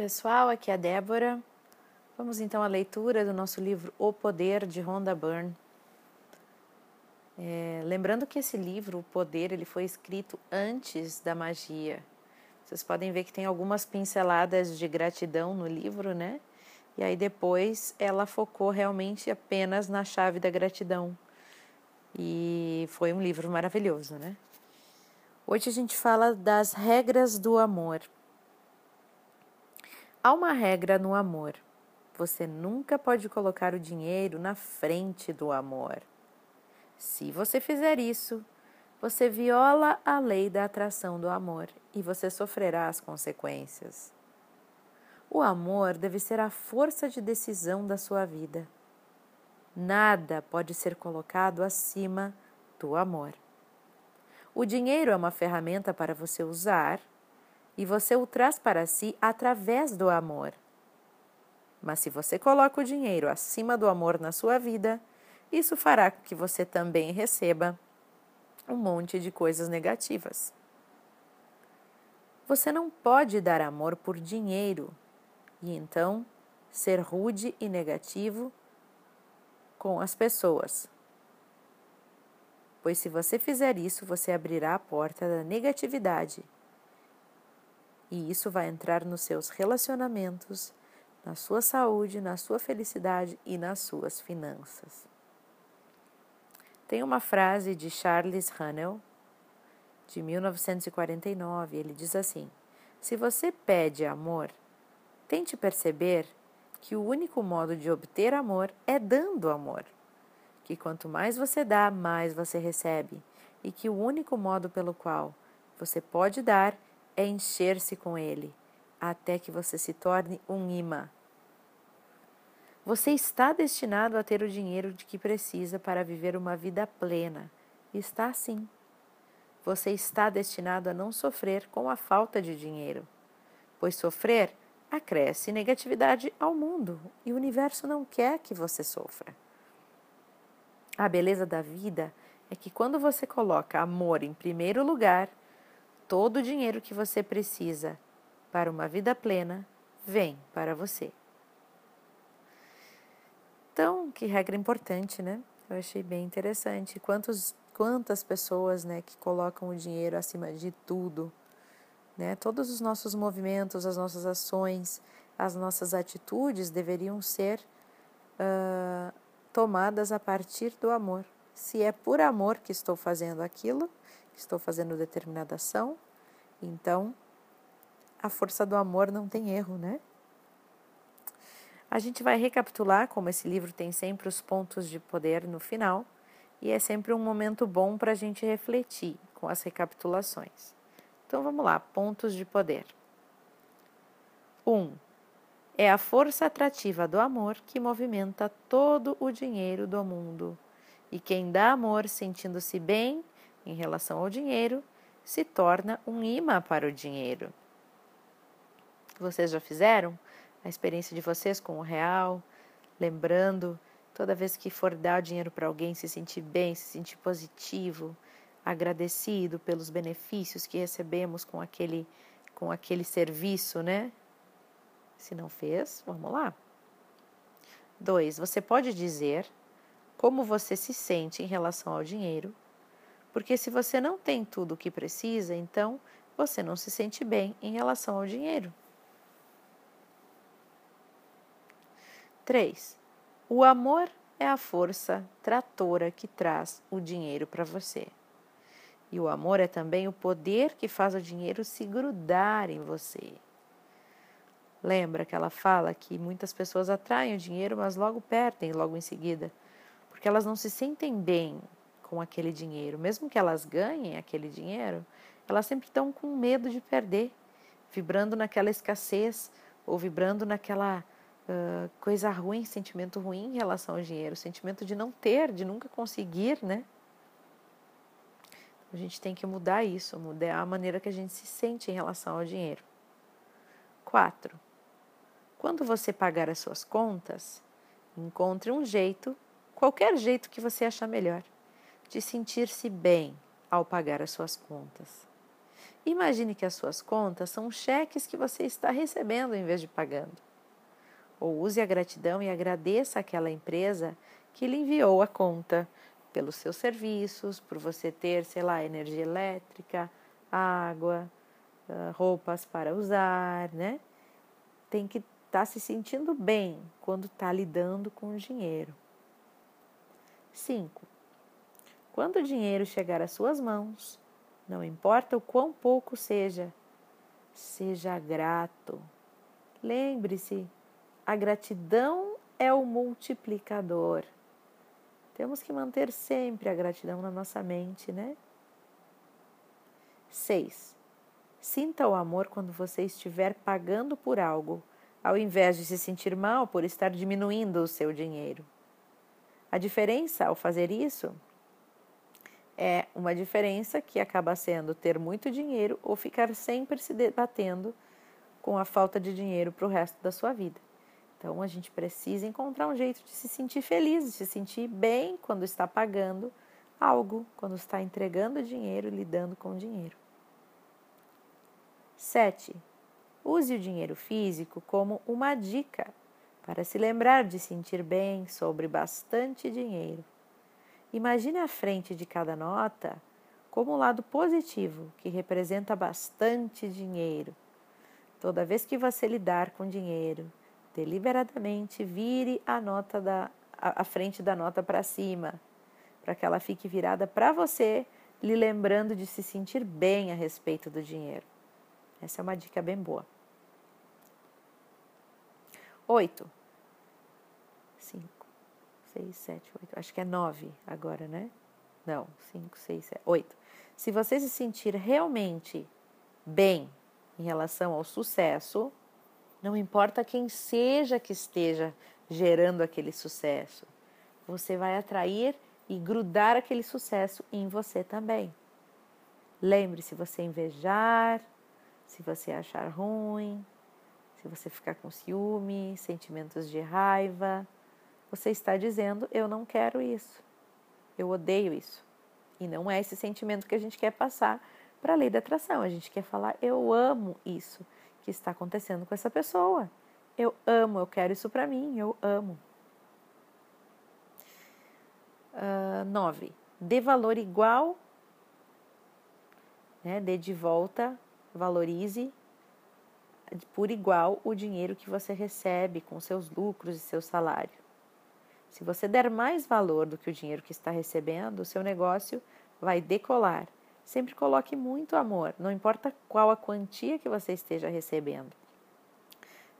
pessoal, aqui é a Débora. Vamos então à leitura do nosso livro O Poder de Rhonda Byrne. É, lembrando que esse livro, O Poder, ele foi escrito antes da magia. Vocês podem ver que tem algumas pinceladas de gratidão no livro, né? E aí depois ela focou realmente apenas na chave da gratidão. E foi um livro maravilhoso, né? Hoje a gente fala das regras do amor. Há uma regra no amor. Você nunca pode colocar o dinheiro na frente do amor. Se você fizer isso, você viola a lei da atração do amor e você sofrerá as consequências. O amor deve ser a força de decisão da sua vida. Nada pode ser colocado acima do amor. O dinheiro é uma ferramenta para você usar e você o traz para si através do amor. Mas se você coloca o dinheiro acima do amor na sua vida, isso fará com que você também receba um monte de coisas negativas. Você não pode dar amor por dinheiro e então ser rude e negativo com as pessoas. Pois se você fizer isso, você abrirá a porta da negatividade e isso vai entrar nos seus relacionamentos, na sua saúde, na sua felicidade e nas suas finanças. Tem uma frase de Charles Hanel, de 1949, ele diz assim: Se você pede amor, tente perceber que o único modo de obter amor é dando amor. Que quanto mais você dá, mais você recebe, e que o único modo pelo qual você pode dar é encher-se com ele, até que você se torne um imã. Você está destinado a ter o dinheiro de que precisa para viver uma vida plena. Está sim. Você está destinado a não sofrer com a falta de dinheiro, pois sofrer acresce negatividade ao mundo e o universo não quer que você sofra. A beleza da vida é que quando você coloca amor em primeiro lugar, todo o dinheiro que você precisa para uma vida plena vem para você. Então, que regra importante, né? Eu achei bem interessante. Quantos, quantas pessoas, né, que colocam o dinheiro acima de tudo, né? Todos os nossos movimentos, as nossas ações, as nossas atitudes deveriam ser uh, tomadas a partir do amor. Se é por amor que estou fazendo aquilo, estou fazendo determinada ação, então a força do amor não tem erro, né? A gente vai recapitular, como esse livro tem sempre os pontos de poder no final, e é sempre um momento bom para a gente refletir com as recapitulações. Então vamos lá, pontos de poder. 1. Um, é a força atrativa do amor que movimenta todo o dinheiro do mundo. E quem dá amor sentindo-se bem em relação ao dinheiro, se torna um imã para o dinheiro. Vocês já fizeram a experiência de vocês com o real, lembrando toda vez que for dar dinheiro para alguém, se sentir bem, se sentir positivo, agradecido pelos benefícios que recebemos com aquele com aquele serviço, né? Se não fez, vamos lá. Dois, você pode dizer como você se sente em relação ao dinheiro porque se você não tem tudo o que precisa, então você não se sente bem em relação ao dinheiro. 3. O amor é a força tratora que traz o dinheiro para você. E o amor é também o poder que faz o dinheiro se grudar em você. Lembra que ela fala que muitas pessoas atraem o dinheiro, mas logo perdem logo em seguida, porque elas não se sentem bem com aquele dinheiro. Mesmo que elas ganhem aquele dinheiro, elas sempre estão com medo de perder, vibrando naquela escassez ou vibrando naquela uh, coisa ruim, sentimento ruim em relação ao dinheiro, sentimento de não ter, de nunca conseguir, né? A gente tem que mudar isso, mudar a maneira que a gente se sente em relação ao dinheiro. 4. Quando você pagar as suas contas, encontre um jeito, qualquer jeito que você achar melhor de sentir-se bem ao pagar as suas contas. Imagine que as suas contas são cheques que você está recebendo em vez de pagando. Ou use a gratidão e agradeça àquela empresa que lhe enviou a conta pelos seus serviços, por você ter, sei lá, energia elétrica, água, ah, roupas para usar, né? Tem que estar tá se sentindo bem quando está lidando com o dinheiro. 5. Quando o dinheiro chegar às suas mãos, não importa o quão pouco seja, seja grato. Lembre-se, a gratidão é o multiplicador. Temos que manter sempre a gratidão na nossa mente, né? 6. Sinta o amor quando você estiver pagando por algo, ao invés de se sentir mal por estar diminuindo o seu dinheiro. A diferença ao fazer isso é uma diferença que acaba sendo ter muito dinheiro ou ficar sempre se debatendo com a falta de dinheiro para o resto da sua vida. Então a gente precisa encontrar um jeito de se sentir feliz, de se sentir bem quando está pagando algo, quando está entregando dinheiro lidando com dinheiro. 7. Use o dinheiro físico como uma dica para se lembrar de sentir bem sobre bastante dinheiro. Imagine à frente de cada nota como um lado positivo que representa bastante dinheiro. Toda vez que você lidar com dinheiro, deliberadamente vire a nota da a, a frente da nota para cima, para que ela fique virada para você, lhe lembrando de se sentir bem a respeito do dinheiro. Essa é uma dica bem boa. 8. 5 6, 7, 8. Acho que é 9 agora, né? Não, 5, 6, 7, 8. Se você se sentir realmente bem em relação ao sucesso, não importa quem seja que esteja gerando aquele sucesso, você vai atrair e grudar aquele sucesso em você também. Lembre, se você invejar, se você achar ruim, se você ficar com ciúme, sentimentos de raiva, você está dizendo: eu não quero isso, eu odeio isso. E não é esse sentimento que a gente quer passar para a lei da atração. A gente quer falar: eu amo isso que está acontecendo com essa pessoa. Eu amo, eu quero isso para mim, eu amo. Uh, nove, dê valor igual, né, dê de volta, valorize por igual o dinheiro que você recebe com seus lucros e seu salário. Se você der mais valor do que o dinheiro que está recebendo, o seu negócio vai decolar. Sempre coloque muito amor, não importa qual a quantia que você esteja recebendo.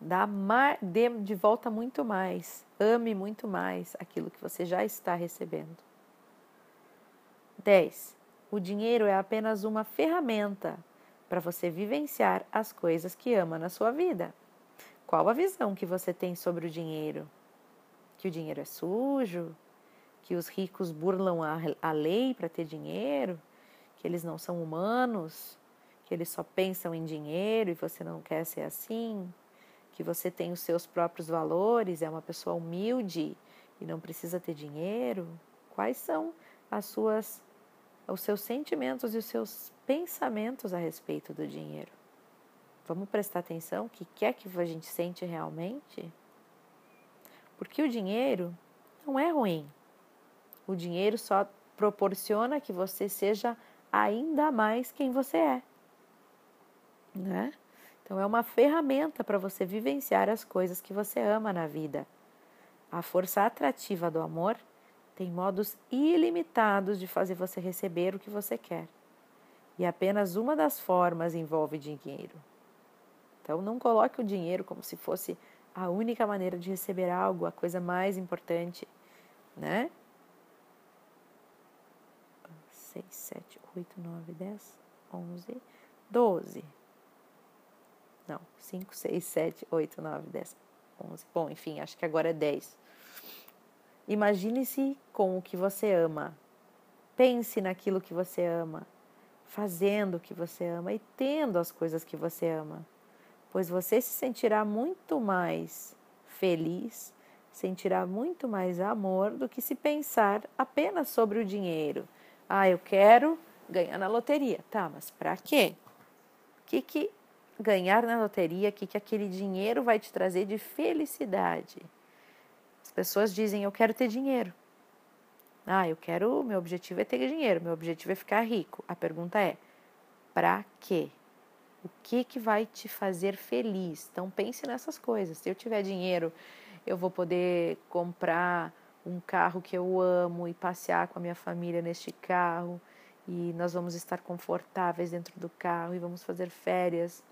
Dá, dê de volta muito mais, ame muito mais aquilo que você já está recebendo. 10. O dinheiro é apenas uma ferramenta para você vivenciar as coisas que ama na sua vida. Qual a visão que você tem sobre o dinheiro? Que o dinheiro é sujo, que os ricos burlam a, a lei para ter dinheiro, que eles não são humanos, que eles só pensam em dinheiro e você não quer ser assim, que você tem os seus próprios valores, é uma pessoa humilde e não precisa ter dinheiro. Quais são as suas os seus sentimentos e os seus pensamentos a respeito do dinheiro? Vamos prestar atenção o que é que a gente sente realmente? Porque o dinheiro não é ruim. O dinheiro só proporciona que você seja ainda mais quem você é. Né? Então é uma ferramenta para você vivenciar as coisas que você ama na vida. A força atrativa do amor tem modos ilimitados de fazer você receber o que você quer. E apenas uma das formas envolve dinheiro. Então não coloque o dinheiro como se fosse a única maneira de receber algo, a coisa mais importante, né? 6, 7, 8, 9, 10, 11, 12. Não, 5, 6, 7, 8, 9, 10, 11. Bom, enfim, acho que agora é 10. Imagine-se com o que você ama. Pense naquilo que você ama, fazendo o que você ama e tendo as coisas que você ama pois você se sentirá muito mais feliz, sentirá muito mais amor do que se pensar apenas sobre o dinheiro. Ah, eu quero ganhar na loteria. Tá, mas para quê? que, que ganhar na loteria, o que, que aquele dinheiro vai te trazer de felicidade. As pessoas dizem: Eu quero ter dinheiro. Ah, eu quero. Meu objetivo é ter dinheiro, meu objetivo é ficar rico. A pergunta é: para quê? O que, que vai te fazer feliz? Então pense nessas coisas. Se eu tiver dinheiro, eu vou poder comprar um carro que eu amo e passear com a minha família neste carro e nós vamos estar confortáveis dentro do carro e vamos fazer férias.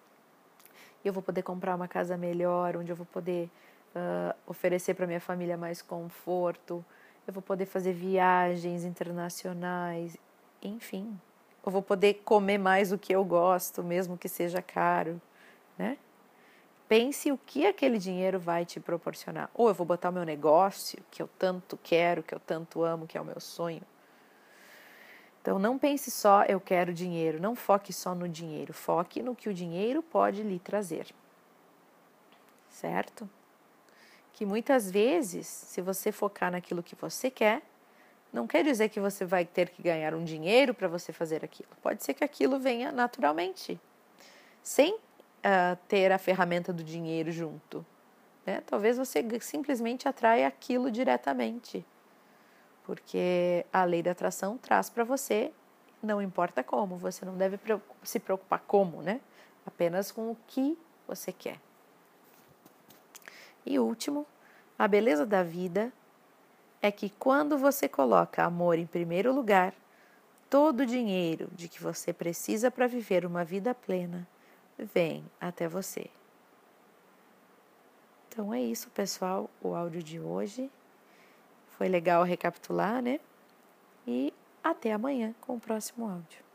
E eu vou poder comprar uma casa melhor, onde eu vou poder uh, oferecer para minha família mais conforto. Eu vou poder fazer viagens internacionais, enfim, eu vou poder comer mais o que eu gosto, mesmo que seja caro, né? Pense o que aquele dinheiro vai te proporcionar. Ou eu vou botar o meu negócio, que eu tanto quero, que eu tanto amo, que é o meu sonho. Então não pense só eu quero dinheiro, não foque só no dinheiro, foque no que o dinheiro pode lhe trazer. Certo? Que muitas vezes, se você focar naquilo que você quer, não quer dizer que você vai ter que ganhar um dinheiro para você fazer aquilo. Pode ser que aquilo venha naturalmente, sem uh, ter a ferramenta do dinheiro junto. Né? Talvez você simplesmente atraia aquilo diretamente, porque a lei da atração traz para você, não importa como, você não deve se preocupar como, né? Apenas com o que você quer. E último, a beleza da vida é que quando você coloca amor em primeiro lugar, todo o dinheiro de que você precisa para viver uma vida plena vem até você. Então é isso, pessoal, o áudio de hoje. Foi legal recapitular, né? E até amanhã com o próximo áudio.